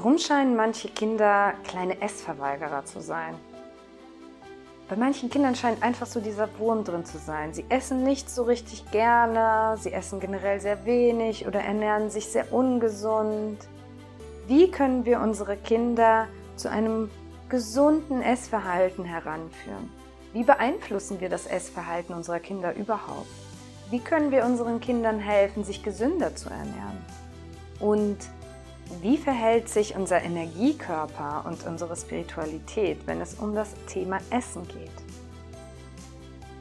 Warum scheinen manche Kinder kleine Essverweigerer zu sein? Bei manchen Kindern scheint einfach so dieser Wurm drin zu sein. Sie essen nicht so richtig gerne, sie essen generell sehr wenig oder ernähren sich sehr ungesund. Wie können wir unsere Kinder zu einem gesunden Essverhalten heranführen? Wie beeinflussen wir das Essverhalten unserer Kinder überhaupt? Wie können wir unseren Kindern helfen, sich gesünder zu ernähren? Und wie verhält sich unser Energiekörper und unsere Spiritualität, wenn es um das Thema Essen geht?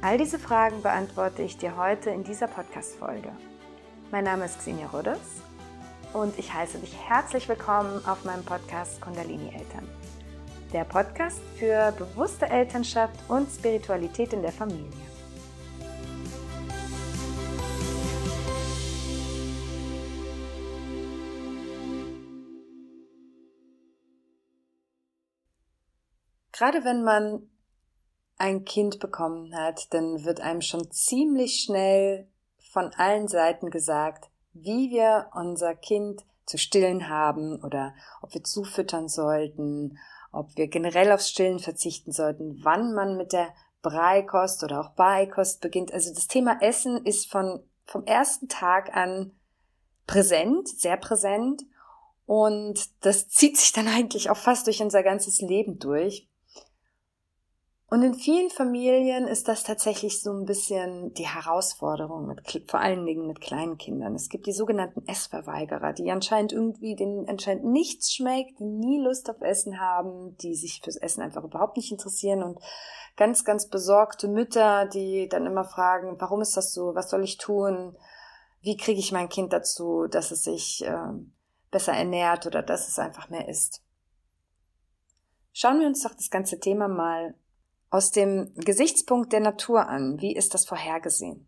All diese Fragen beantworte ich dir heute in dieser Podcast-Folge. Mein Name ist Xenia Ruddes und ich heiße dich herzlich willkommen auf meinem Podcast Kundalini Eltern. Der Podcast für bewusste Elternschaft und Spiritualität in der Familie. Gerade wenn man ein Kind bekommen hat, dann wird einem schon ziemlich schnell von allen Seiten gesagt, wie wir unser Kind zu stillen haben oder ob wir zufüttern sollten, ob wir generell aufs Stillen verzichten sollten, wann man mit der Breikost oder auch Beikost beginnt. Also das Thema Essen ist von, vom ersten Tag an präsent, sehr präsent und das zieht sich dann eigentlich auch fast durch unser ganzes Leben durch. Und in vielen Familien ist das tatsächlich so ein bisschen die Herausforderung, mit, vor allen Dingen mit kleinen Kindern. Es gibt die sogenannten Essverweigerer, die anscheinend irgendwie, denen anscheinend nichts schmeckt, die nie Lust auf Essen haben, die sich fürs Essen einfach überhaupt nicht interessieren und ganz, ganz besorgte Mütter, die dann immer fragen, warum ist das so? Was soll ich tun? Wie kriege ich mein Kind dazu, dass es sich äh, besser ernährt oder dass es einfach mehr isst? Schauen wir uns doch das ganze Thema mal aus dem Gesichtspunkt der Natur an. Wie ist das vorhergesehen?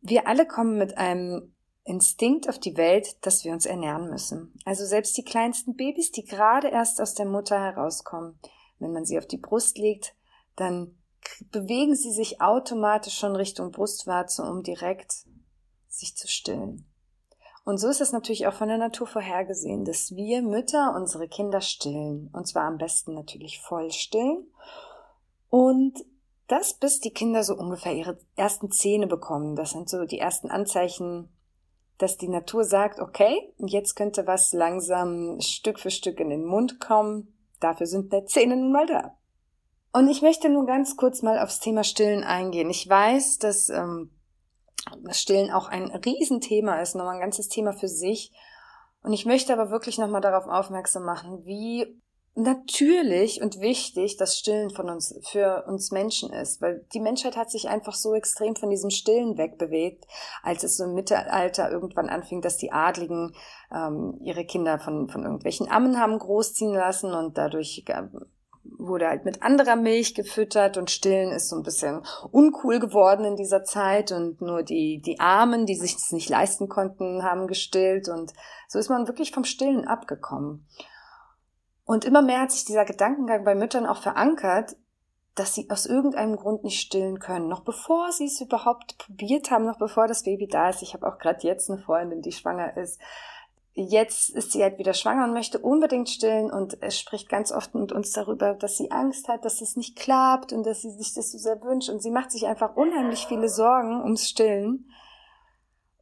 Wir alle kommen mit einem Instinkt auf die Welt, dass wir uns ernähren müssen. Also selbst die kleinsten Babys, die gerade erst aus der Mutter herauskommen, wenn man sie auf die Brust legt, dann bewegen sie sich automatisch schon Richtung Brustwarze, um direkt sich zu stillen. Und so ist es natürlich auch von der Natur vorhergesehen, dass wir Mütter unsere Kinder stillen. Und zwar am besten natürlich voll stillen. Und das bis die Kinder so ungefähr ihre ersten Zähne bekommen. Das sind so die ersten Anzeichen, dass die Natur sagt, okay, jetzt könnte was langsam Stück für Stück in den Mund kommen. Dafür sind die Zähne nun mal da. Und ich möchte nur ganz kurz mal aufs Thema Stillen eingehen. Ich weiß, dass ähm, Stillen auch ein Riesenthema ist, nochmal ein ganzes Thema für sich. Und ich möchte aber wirklich nochmal darauf aufmerksam machen, wie natürlich und wichtig das Stillen von uns, für uns Menschen ist, weil die Menschheit hat sich einfach so extrem von diesem Stillen wegbewegt, als es so im Mittelalter irgendwann anfing, dass die Adligen ähm, ihre Kinder von, von irgendwelchen Ammen haben großziehen lassen und dadurch wurde halt mit anderer Milch gefüttert und Stillen ist so ein bisschen uncool geworden in dieser Zeit und nur die, die Armen, die sich das nicht leisten konnten, haben gestillt und so ist man wirklich vom Stillen abgekommen. Und immer mehr hat sich dieser Gedankengang bei Müttern auch verankert, dass sie aus irgendeinem Grund nicht stillen können. Noch bevor sie es überhaupt probiert haben, noch bevor das Baby da ist. Ich habe auch gerade jetzt eine Freundin, die schwanger ist jetzt ist sie halt wieder schwanger und möchte unbedingt stillen und spricht ganz oft mit uns darüber, dass sie Angst hat, dass es nicht klappt und dass sie sich das so sehr wünscht und sie macht sich einfach unheimlich viele Sorgen ums Stillen,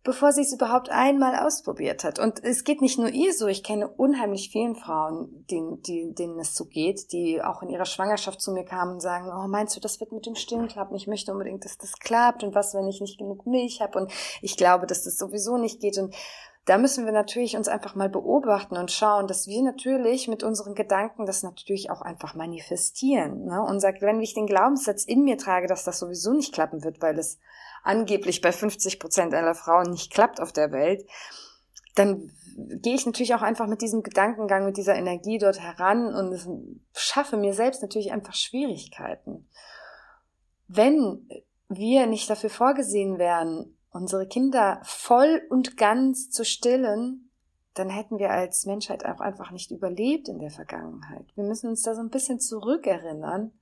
bevor sie es überhaupt einmal ausprobiert hat. Und es geht nicht nur ihr so, ich kenne unheimlich vielen Frauen, denen, die, denen es so geht, die auch in ihrer Schwangerschaft zu mir kamen und sagen, oh, meinst du, das wird mit dem Stillen klappen? Ich möchte unbedingt, dass das klappt und was, wenn ich nicht genug Milch habe und ich glaube, dass das sowieso nicht geht und da müssen wir natürlich uns einfach mal beobachten und schauen, dass wir natürlich mit unseren Gedanken das natürlich auch einfach manifestieren. Ne? Und sagt, wenn ich den Glaubenssatz in mir trage, dass das sowieso nicht klappen wird, weil es angeblich bei 50 Prozent aller Frauen nicht klappt auf der Welt, dann gehe ich natürlich auch einfach mit diesem Gedankengang, mit dieser Energie dort heran und schaffe mir selbst natürlich einfach Schwierigkeiten. Wenn wir nicht dafür vorgesehen wären, unsere Kinder voll und ganz zu stillen, dann hätten wir als Menschheit auch einfach nicht überlebt in der Vergangenheit. Wir müssen uns da so ein bisschen zurückerinnern,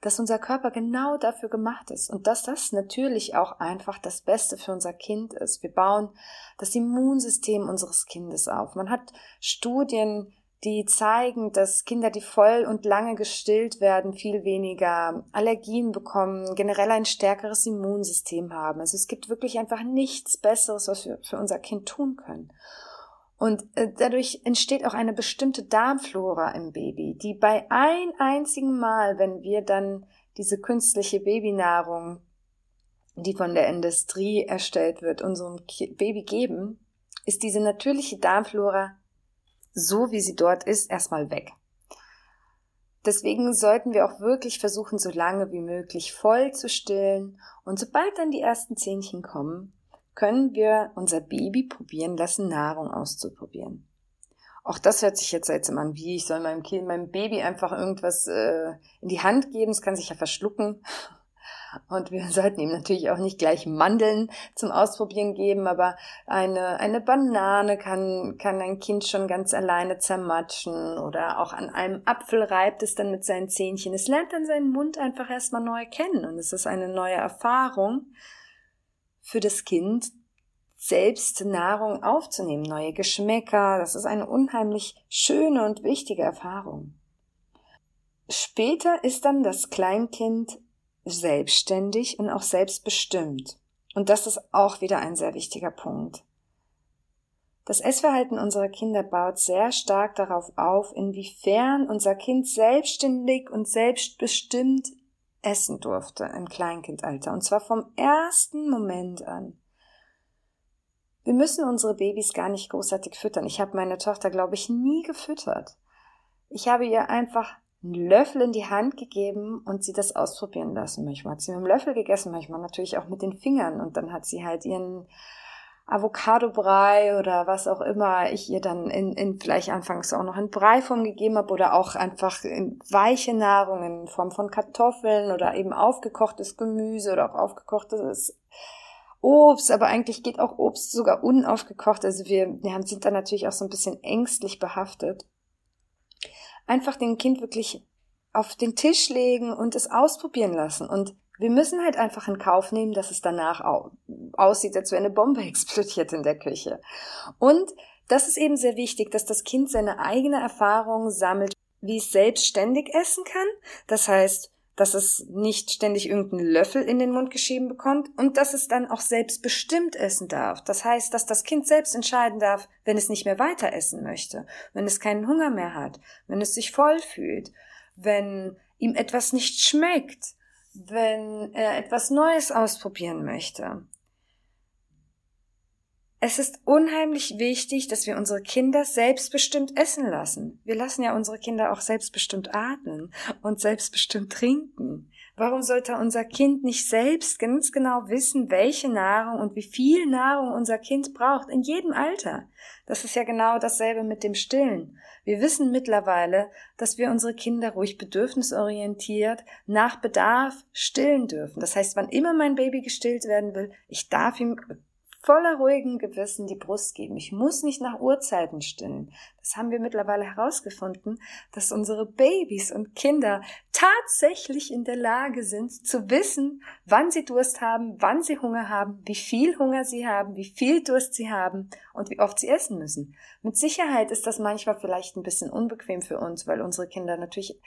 dass unser Körper genau dafür gemacht ist und dass das natürlich auch einfach das Beste für unser Kind ist. Wir bauen das Immunsystem unseres Kindes auf. Man hat Studien, die zeigen, dass Kinder, die voll und lange gestillt werden, viel weniger Allergien bekommen, generell ein stärkeres Immunsystem haben. Also es gibt wirklich einfach nichts Besseres, was wir für unser Kind tun können. Und äh, dadurch entsteht auch eine bestimmte Darmflora im Baby, die bei ein einzigen Mal, wenn wir dann diese künstliche Babynahrung, die von der Industrie erstellt wird, unserem Baby geben, ist diese natürliche Darmflora so wie sie dort ist, erstmal weg. Deswegen sollten wir auch wirklich versuchen, so lange wie möglich voll zu stillen. Und sobald dann die ersten Zähnchen kommen, können wir unser Baby probieren lassen, Nahrung auszuprobieren. Auch das hört sich jetzt seltsam an, wie ich soll meinem Kind, meinem Baby einfach irgendwas äh, in die Hand geben, es kann sich ja verschlucken. Und wir sollten ihm natürlich auch nicht gleich Mandeln zum Ausprobieren geben, aber eine, eine Banane kann, kann ein Kind schon ganz alleine zermatschen oder auch an einem Apfel reibt es dann mit seinen Zähnchen. Es lernt dann seinen Mund einfach erstmal neu kennen und es ist eine neue Erfahrung für das Kind, selbst Nahrung aufzunehmen, neue Geschmäcker. Das ist eine unheimlich schöne und wichtige Erfahrung. Später ist dann das Kleinkind selbstständig und auch selbstbestimmt. Und das ist auch wieder ein sehr wichtiger Punkt. Das Essverhalten unserer Kinder baut sehr stark darauf auf, inwiefern unser Kind selbstständig und selbstbestimmt essen durfte im Kleinkindalter. Und zwar vom ersten Moment an. Wir müssen unsere Babys gar nicht großartig füttern. Ich habe meine Tochter, glaube ich, nie gefüttert. Ich habe ihr einfach einen Löffel in die Hand gegeben und sie das ausprobieren lassen. Manchmal hat sie mit dem Löffel gegessen, manchmal natürlich auch mit den Fingern und dann hat sie halt ihren Avocado-Brei oder was auch immer ich ihr dann in, in vielleicht anfangs auch noch in Breiform gegeben habe oder auch einfach in weiche Nahrung in Form von Kartoffeln oder eben aufgekochtes Gemüse oder auch aufgekochtes Obst, aber eigentlich geht auch Obst sogar unaufgekocht. Also wir, wir sind da natürlich auch so ein bisschen ängstlich behaftet einfach dem Kind wirklich auf den Tisch legen und es ausprobieren lassen. Und wir müssen halt einfach in Kauf nehmen, dass es danach aussieht, als wäre eine Bombe explodiert in der Küche. Und das ist eben sehr wichtig, dass das Kind seine eigene Erfahrung sammelt, wie es selbstständig essen kann. Das heißt, dass es nicht ständig irgendeinen Löffel in den Mund geschrieben bekommt und dass es dann auch selbstbestimmt essen darf. Das heißt, dass das Kind selbst entscheiden darf, wenn es nicht mehr weiter essen möchte, wenn es keinen Hunger mehr hat, wenn es sich voll fühlt, wenn ihm etwas nicht schmeckt, wenn er etwas Neues ausprobieren möchte. Es ist unheimlich wichtig, dass wir unsere Kinder selbstbestimmt essen lassen. Wir lassen ja unsere Kinder auch selbstbestimmt atmen und selbstbestimmt trinken. Warum sollte unser Kind nicht selbst ganz genau wissen, welche Nahrung und wie viel Nahrung unser Kind braucht, in jedem Alter? Das ist ja genau dasselbe mit dem Stillen. Wir wissen mittlerweile, dass wir unsere Kinder ruhig bedürfnisorientiert nach Bedarf stillen dürfen. Das heißt, wann immer mein Baby gestillt werden will, ich darf ihm voller ruhigem Gewissen die Brust geben. Ich muss nicht nach Uhrzeiten stillen. Das haben wir mittlerweile herausgefunden, dass unsere Babys und Kinder tatsächlich in der Lage sind zu wissen, wann sie Durst haben, wann sie Hunger haben, wie viel Hunger sie haben, wie viel Durst sie haben und wie oft sie essen müssen. Mit Sicherheit ist das manchmal vielleicht ein bisschen unbequem für uns, weil unsere Kinder natürlich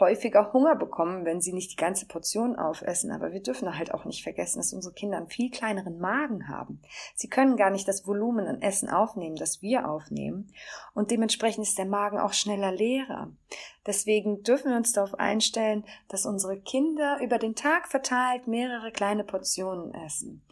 häufiger Hunger bekommen, wenn sie nicht die ganze Portion aufessen. Aber wir dürfen halt auch nicht vergessen, dass unsere Kinder einen viel kleineren Magen haben. Sie können gar nicht das Volumen an Essen aufnehmen, das wir aufnehmen. Und dementsprechend ist der Magen auch schneller leerer. Deswegen dürfen wir uns darauf einstellen, dass unsere Kinder über den Tag verteilt mehrere kleine Portionen essen.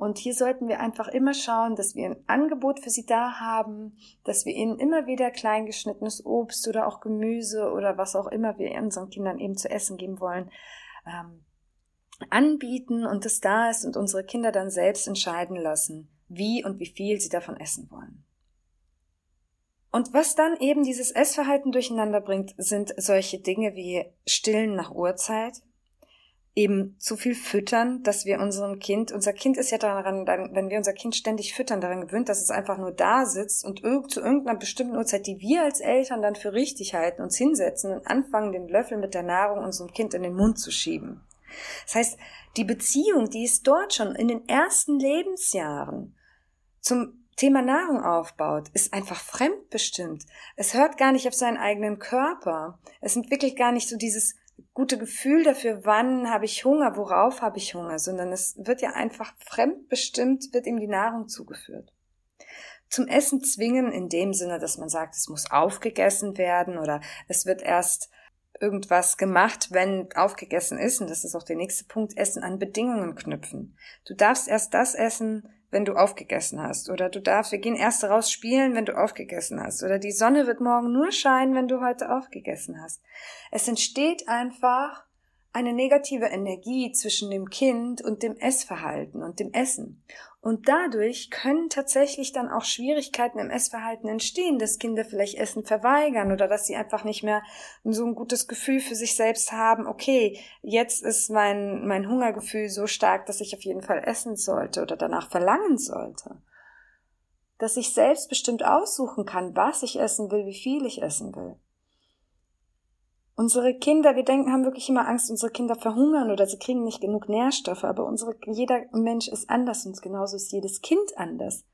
Und hier sollten wir einfach immer schauen, dass wir ein Angebot für sie da haben, dass wir ihnen immer wieder kleingeschnittenes Obst oder auch Gemüse oder was auch immer wir unseren Kindern eben zu essen geben wollen, ähm, anbieten und es da ist und unsere Kinder dann selbst entscheiden lassen, wie und wie viel sie davon essen wollen. Und was dann eben dieses Essverhalten durcheinander bringt, sind solche Dinge wie Stillen nach Uhrzeit, eben zu viel füttern, dass wir unserem Kind, unser Kind ist ja daran, wenn wir unser Kind ständig füttern, daran gewöhnt, dass es einfach nur da sitzt und zu irgendeiner bestimmten Uhrzeit, die wir als Eltern dann für richtig halten, uns hinsetzen und anfangen, den Löffel mit der Nahrung unserem Kind in den Mund zu schieben. Das heißt, die Beziehung, die es dort schon in den ersten Lebensjahren zum Thema Nahrung aufbaut, ist einfach fremdbestimmt. Es hört gar nicht auf seinen eigenen Körper. Es entwickelt gar nicht so dieses gute Gefühl dafür, wann habe ich Hunger, worauf habe ich Hunger, sondern es wird ja einfach fremdbestimmt, wird ihm die Nahrung zugeführt. Zum Essen zwingen in dem Sinne, dass man sagt, es muss aufgegessen werden oder es wird erst irgendwas gemacht, wenn aufgegessen ist, und das ist auch der nächste Punkt, Essen an Bedingungen knüpfen. Du darfst erst das essen, wenn du aufgegessen hast. Oder du darfst, wir gehen erst raus spielen, wenn du aufgegessen hast. Oder die Sonne wird morgen nur scheinen, wenn du heute aufgegessen hast. Es entsteht einfach eine negative Energie zwischen dem Kind und dem Essverhalten und dem Essen. Und dadurch können tatsächlich dann auch Schwierigkeiten im Essverhalten entstehen, dass Kinder vielleicht Essen verweigern oder dass sie einfach nicht mehr so ein gutes Gefühl für sich selbst haben, okay, jetzt ist mein, mein Hungergefühl so stark, dass ich auf jeden Fall essen sollte oder danach verlangen sollte. Dass ich selbstbestimmt aussuchen kann, was ich essen will, wie viel ich essen will. Unsere Kinder, wir denken, haben wirklich immer Angst, unsere Kinder verhungern oder sie kriegen nicht genug Nährstoffe, aber unsere, jeder Mensch ist anders und genauso ist jedes Kind anders.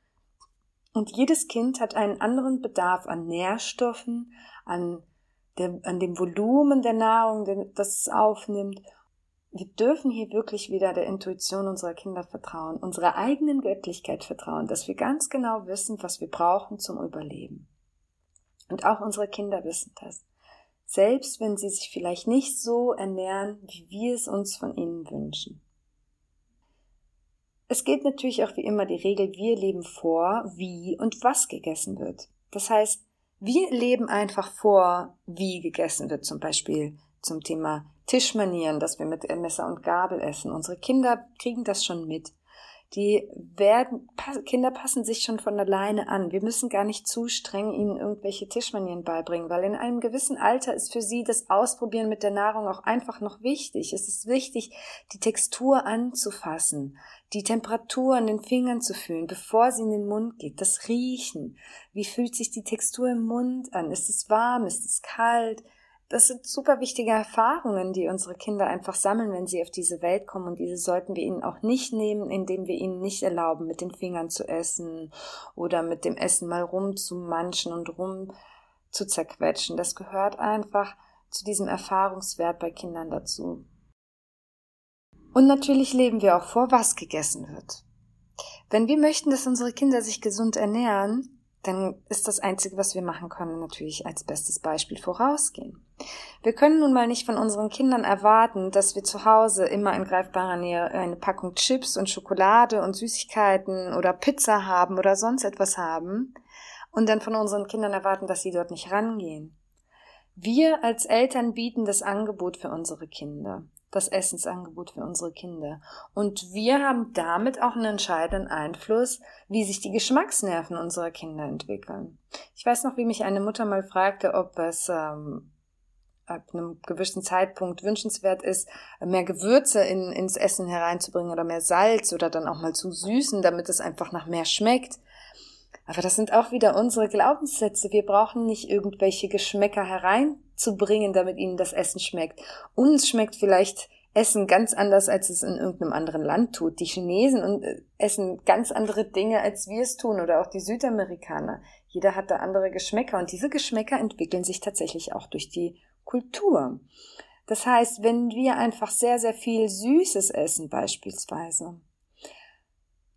Und jedes Kind hat einen anderen Bedarf an Nährstoffen, an, der, an dem Volumen der Nahrung, das es aufnimmt. Wir dürfen hier wirklich wieder der Intuition unserer Kinder vertrauen, unserer eigenen Göttlichkeit vertrauen, dass wir ganz genau wissen, was wir brauchen zum Überleben. Und auch unsere Kinder wissen das selbst wenn sie sich vielleicht nicht so ernähren, wie wir es uns von ihnen wünschen. Es gilt natürlich auch wie immer die Regel, wir leben vor, wie und was gegessen wird. Das heißt, wir leben einfach vor, wie gegessen wird, zum Beispiel zum Thema Tischmanieren, dass wir mit Messer und Gabel essen. Unsere Kinder kriegen das schon mit die werden, Kinder passen sich schon von alleine an. Wir müssen gar nicht zu streng ihnen irgendwelche Tischmanieren beibringen, weil in einem gewissen Alter ist für sie das Ausprobieren mit der Nahrung auch einfach noch wichtig. Es ist wichtig, die Textur anzufassen, die Temperatur an den Fingern zu fühlen, bevor sie in den Mund geht, das Riechen. Wie fühlt sich die Textur im Mund an? Ist es warm? Ist es kalt? Das sind super wichtige Erfahrungen, die unsere Kinder einfach sammeln, wenn sie auf diese Welt kommen. Und diese sollten wir ihnen auch nicht nehmen, indem wir ihnen nicht erlauben, mit den Fingern zu essen oder mit dem Essen mal rumzumanschen und rum zu zerquetschen. Das gehört einfach zu diesem Erfahrungswert bei Kindern dazu. Und natürlich leben wir auch vor, was gegessen wird. Wenn wir möchten, dass unsere Kinder sich gesund ernähren, dann ist das Einzige, was wir machen können, natürlich als bestes Beispiel vorausgehen. Wir können nun mal nicht von unseren Kindern erwarten, dass wir zu Hause immer in greifbarer Nähe eine Packung Chips und Schokolade und Süßigkeiten oder Pizza haben oder sonst etwas haben und dann von unseren Kindern erwarten, dass sie dort nicht rangehen. Wir als Eltern bieten das Angebot für unsere Kinder das Essensangebot für unsere Kinder. Und wir haben damit auch einen entscheidenden Einfluss, wie sich die Geschmacksnerven unserer Kinder entwickeln. Ich weiß noch, wie mich eine Mutter mal fragte, ob es ähm, ab einem gewissen Zeitpunkt wünschenswert ist, mehr Gewürze in, ins Essen hereinzubringen oder mehr Salz oder dann auch mal zu süßen, damit es einfach nach mehr schmeckt. Aber das sind auch wieder unsere Glaubenssätze. Wir brauchen nicht irgendwelche Geschmäcker hereinzubringen, damit ihnen das Essen schmeckt. Uns schmeckt vielleicht Essen ganz anders, als es in irgendeinem anderen Land tut. Die Chinesen äh, essen ganz andere Dinge, als wir es tun, oder auch die Südamerikaner. Jeder hat da andere Geschmäcker und diese Geschmäcker entwickeln sich tatsächlich auch durch die Kultur. Das heißt, wenn wir einfach sehr, sehr viel Süßes essen beispielsweise,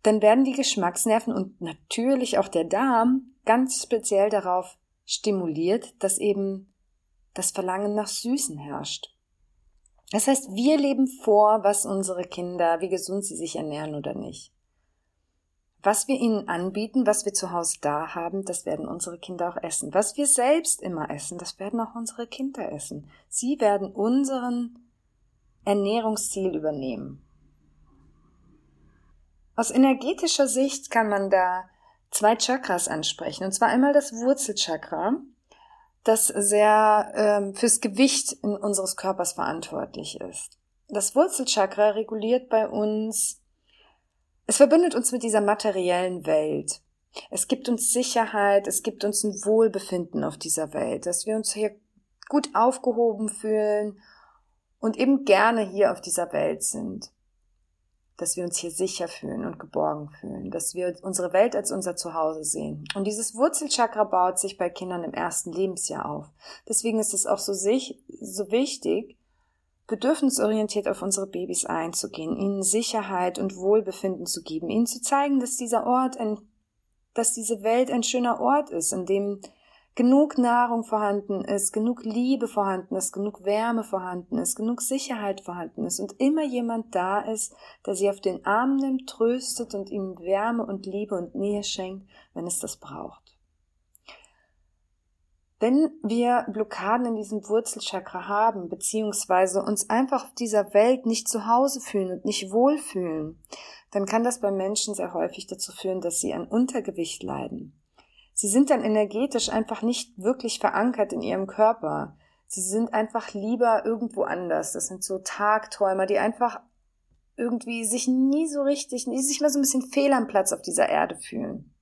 dann werden die Geschmacksnerven und natürlich auch der Darm ganz speziell darauf stimuliert, dass eben das Verlangen nach Süßen herrscht. Das heißt, wir leben vor, was unsere Kinder, wie gesund sie sich ernähren oder nicht. Was wir ihnen anbieten, was wir zu Hause da haben, das werden unsere Kinder auch essen. Was wir selbst immer essen, das werden auch unsere Kinder essen. Sie werden unseren Ernährungsstil übernehmen. Aus energetischer Sicht kann man da zwei Chakras ansprechen. Und zwar einmal das Wurzelchakra, das sehr ähm, fürs Gewicht in unseres Körpers verantwortlich ist. das Wurzelchakra reguliert bei uns, es verbindet uns mit dieser materiellen Welt. Es gibt uns Sicherheit, es gibt uns ein Wohlbefinden auf dieser Welt, dass wir uns hier gut aufgehoben fühlen und eben gerne hier auf dieser Welt sind. Dass wir uns hier sicher fühlen und geborgen fühlen, dass wir unsere Welt als unser Zuhause sehen. Und dieses Wurzelchakra baut sich bei Kindern im ersten Lebensjahr auf. Deswegen ist es auch so, sich, so wichtig, bedürfnisorientiert auf unsere Babys einzugehen, ihnen Sicherheit und Wohlbefinden zu geben, ihnen zu zeigen, dass dieser Ort ein, dass diese Welt ein schöner Ort ist, in dem genug Nahrung vorhanden ist, genug Liebe vorhanden ist, genug Wärme vorhanden ist, genug Sicherheit vorhanden ist und immer jemand da ist, der sie auf den Arm nimmt, tröstet und ihnen Wärme und Liebe und Nähe schenkt, wenn es das braucht. Wenn wir Blockaden in diesem Wurzelchakra haben, beziehungsweise uns einfach auf dieser Welt nicht zu Hause fühlen und nicht wohlfühlen, dann kann das bei Menschen sehr häufig dazu führen, dass sie an Untergewicht leiden. Sie sind dann energetisch einfach nicht wirklich verankert in ihrem Körper. Sie sind einfach lieber irgendwo anders. Das sind so Tagträumer, die einfach irgendwie sich nie so richtig, die sich mal so ein bisschen fehl am Platz auf dieser Erde fühlen.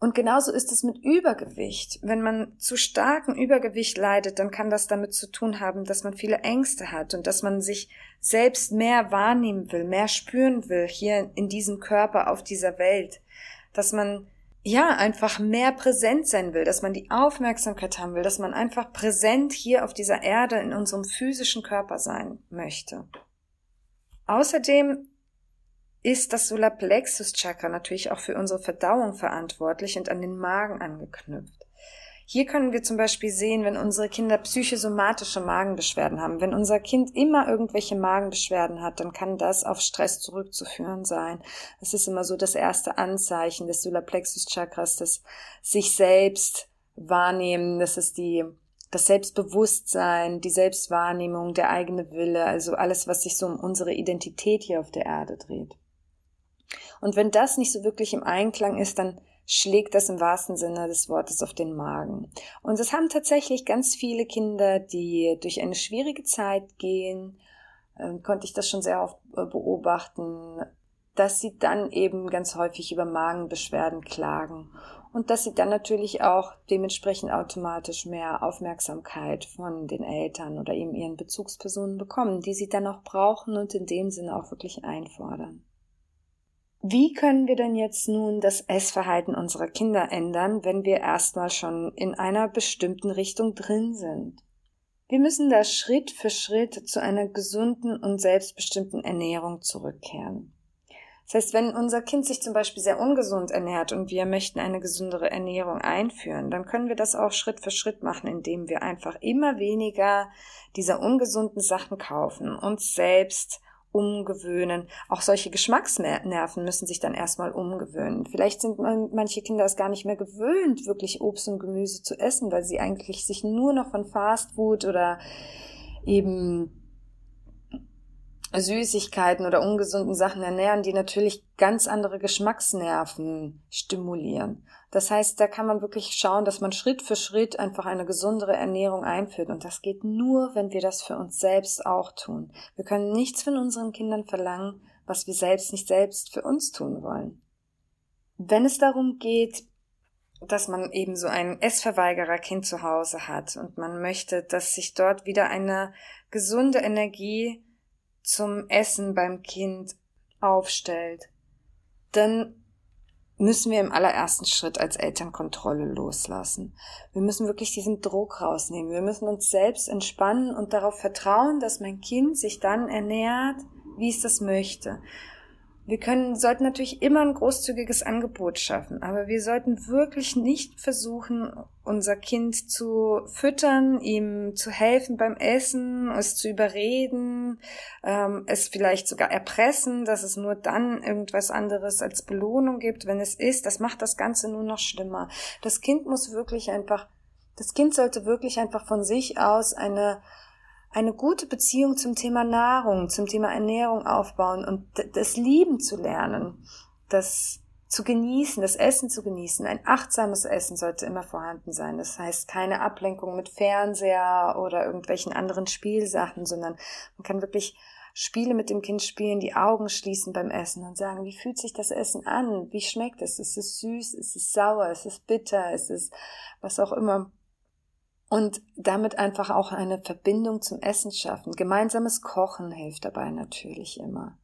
Und genauso ist es mit Übergewicht. Wenn man zu starken Übergewicht leidet, dann kann das damit zu tun haben, dass man viele Ängste hat und dass man sich selbst mehr wahrnehmen will, mehr spüren will hier in diesem Körper auf dieser Welt. Dass man ja, einfach mehr präsent sein will, dass man die Aufmerksamkeit haben will, dass man einfach präsent hier auf dieser Erde in unserem physischen Körper sein möchte. Außerdem ist das Solarplexus Chakra natürlich auch für unsere Verdauung verantwortlich und an den Magen angeknüpft. Hier können wir zum Beispiel sehen, wenn unsere Kinder psychosomatische Magenbeschwerden haben. Wenn unser Kind immer irgendwelche Magenbeschwerden hat, dann kann das auf Stress zurückzuführen sein. Das ist immer so das erste Anzeichen des Solarplexus Chakras, das sich selbst wahrnehmen, das ist die das Selbstbewusstsein, die Selbstwahrnehmung, der eigene Wille, also alles, was sich so um unsere Identität hier auf der Erde dreht. Und wenn das nicht so wirklich im Einklang ist, dann schlägt das im wahrsten Sinne des Wortes auf den Magen. Und es haben tatsächlich ganz viele Kinder, die durch eine schwierige Zeit gehen, äh, konnte ich das schon sehr oft äh, beobachten, dass sie dann eben ganz häufig über Magenbeschwerden klagen und dass sie dann natürlich auch dementsprechend automatisch mehr Aufmerksamkeit von den Eltern oder eben ihren Bezugspersonen bekommen, die sie dann auch brauchen und in dem Sinne auch wirklich einfordern. Wie können wir denn jetzt nun das Essverhalten unserer Kinder ändern, wenn wir erstmal schon in einer bestimmten Richtung drin sind? Wir müssen da Schritt für Schritt zu einer gesunden und selbstbestimmten Ernährung zurückkehren. Das heißt, wenn unser Kind sich zum Beispiel sehr ungesund ernährt und wir möchten eine gesündere Ernährung einführen, dann können wir das auch Schritt für Schritt machen, indem wir einfach immer weniger dieser ungesunden Sachen kaufen, uns selbst umgewöhnen. Auch solche Geschmacksnerven müssen sich dann erstmal umgewöhnen. Vielleicht sind manche Kinder es gar nicht mehr gewöhnt, wirklich Obst und Gemüse zu essen, weil sie eigentlich sich nur noch von Fastfood oder eben Süßigkeiten oder ungesunden Sachen ernähren, die natürlich ganz andere Geschmacksnerven stimulieren. Das heißt, da kann man wirklich schauen, dass man Schritt für Schritt einfach eine gesundere Ernährung einführt. Und das geht nur, wenn wir das für uns selbst auch tun. Wir können nichts von unseren Kindern verlangen, was wir selbst nicht selbst für uns tun wollen. Wenn es darum geht, dass man eben so ein Essverweigerer-Kind zu Hause hat und man möchte, dass sich dort wieder eine gesunde Energie zum Essen beim Kind aufstellt, dann müssen wir im allerersten Schritt als Eltern Kontrolle loslassen. Wir müssen wirklich diesen Druck rausnehmen. Wir müssen uns selbst entspannen und darauf vertrauen, dass mein Kind sich dann ernährt, wie es das möchte. Wir können, sollten natürlich immer ein großzügiges Angebot schaffen, aber wir sollten wirklich nicht versuchen, unser Kind zu füttern, ihm zu helfen beim Essen, es zu überreden, ähm, es vielleicht sogar erpressen, dass es nur dann irgendwas anderes als Belohnung gibt, wenn es ist. Das macht das Ganze nur noch schlimmer. Das Kind muss wirklich einfach, das Kind sollte wirklich einfach von sich aus eine eine gute Beziehung zum Thema Nahrung, zum Thema Ernährung aufbauen und das Lieben zu lernen, das zu genießen, das Essen zu genießen. Ein achtsames Essen sollte immer vorhanden sein. Das heißt keine Ablenkung mit Fernseher oder irgendwelchen anderen Spielsachen, sondern man kann wirklich Spiele mit dem Kind spielen, die Augen schließen beim Essen und sagen, wie fühlt sich das Essen an? Wie schmeckt es? Ist es süß? Ist es sauer? Ist es bitter? Ist es was auch immer? Und damit einfach auch eine Verbindung zum Essen schaffen. Gemeinsames Kochen hilft dabei natürlich immer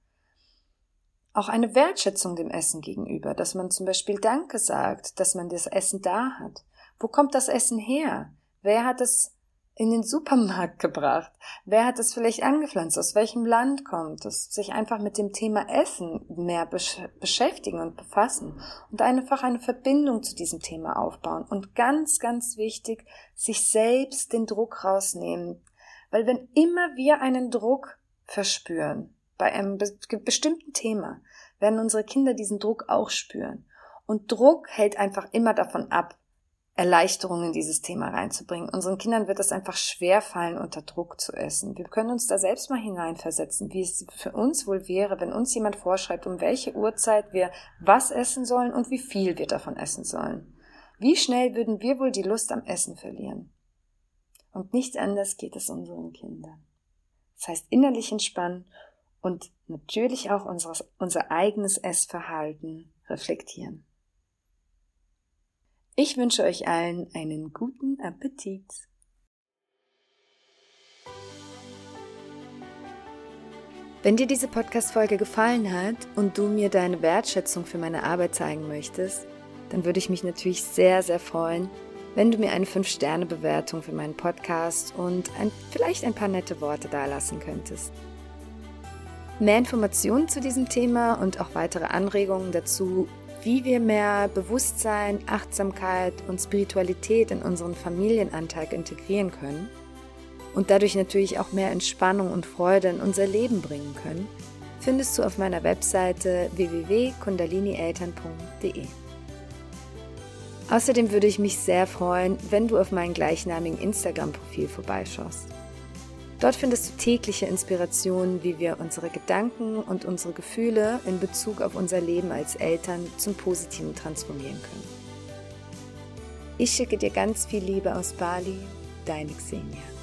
auch eine Wertschätzung dem Essen gegenüber, dass man zum Beispiel Danke sagt, dass man das Essen da hat. Wo kommt das Essen her? Wer hat es in den Supermarkt gebracht? Wer hat es vielleicht angepflanzt? Aus welchem Land kommt es? Sich einfach mit dem Thema Essen mehr besch beschäftigen und befassen und einfach eine Verbindung zu diesem Thema aufbauen. Und ganz, ganz wichtig, sich selbst den Druck rausnehmen. Weil wenn immer wir einen Druck verspüren, bei einem bestimmten Thema werden unsere Kinder diesen Druck auch spüren. Und Druck hält einfach immer davon ab, Erleichterungen in dieses Thema reinzubringen. Unseren Kindern wird es einfach schwer fallen, unter Druck zu essen. Wir können uns da selbst mal hineinversetzen, wie es für uns wohl wäre, wenn uns jemand vorschreibt, um welche Uhrzeit wir was essen sollen und wie viel wir davon essen sollen. Wie schnell würden wir wohl die Lust am Essen verlieren? Und nicht anders geht es unseren Kindern. Das heißt, innerlich entspannen und natürlich auch unseres, unser eigenes Essverhalten reflektieren. Ich wünsche euch allen einen guten Appetit. Wenn dir diese Podcast-Folge gefallen hat und du mir deine Wertschätzung für meine Arbeit zeigen möchtest, dann würde ich mich natürlich sehr, sehr freuen, wenn du mir eine 5-Sterne-Bewertung für meinen Podcast und ein, vielleicht ein paar nette Worte dalassen könntest. Mehr Informationen zu diesem Thema und auch weitere Anregungen dazu, wie wir mehr Bewusstsein, Achtsamkeit und Spiritualität in unseren Familienalltag integrieren können und dadurch natürlich auch mehr Entspannung und Freude in unser Leben bringen können, findest du auf meiner Webseite www.kundalinieltern.de. Außerdem würde ich mich sehr freuen, wenn du auf meinem gleichnamigen Instagram-Profil vorbeischaust. Dort findest du tägliche Inspirationen, wie wir unsere Gedanken und unsere Gefühle in Bezug auf unser Leben als Eltern zum Positiven transformieren können. Ich schicke dir ganz viel Liebe aus Bali, deine Xenia.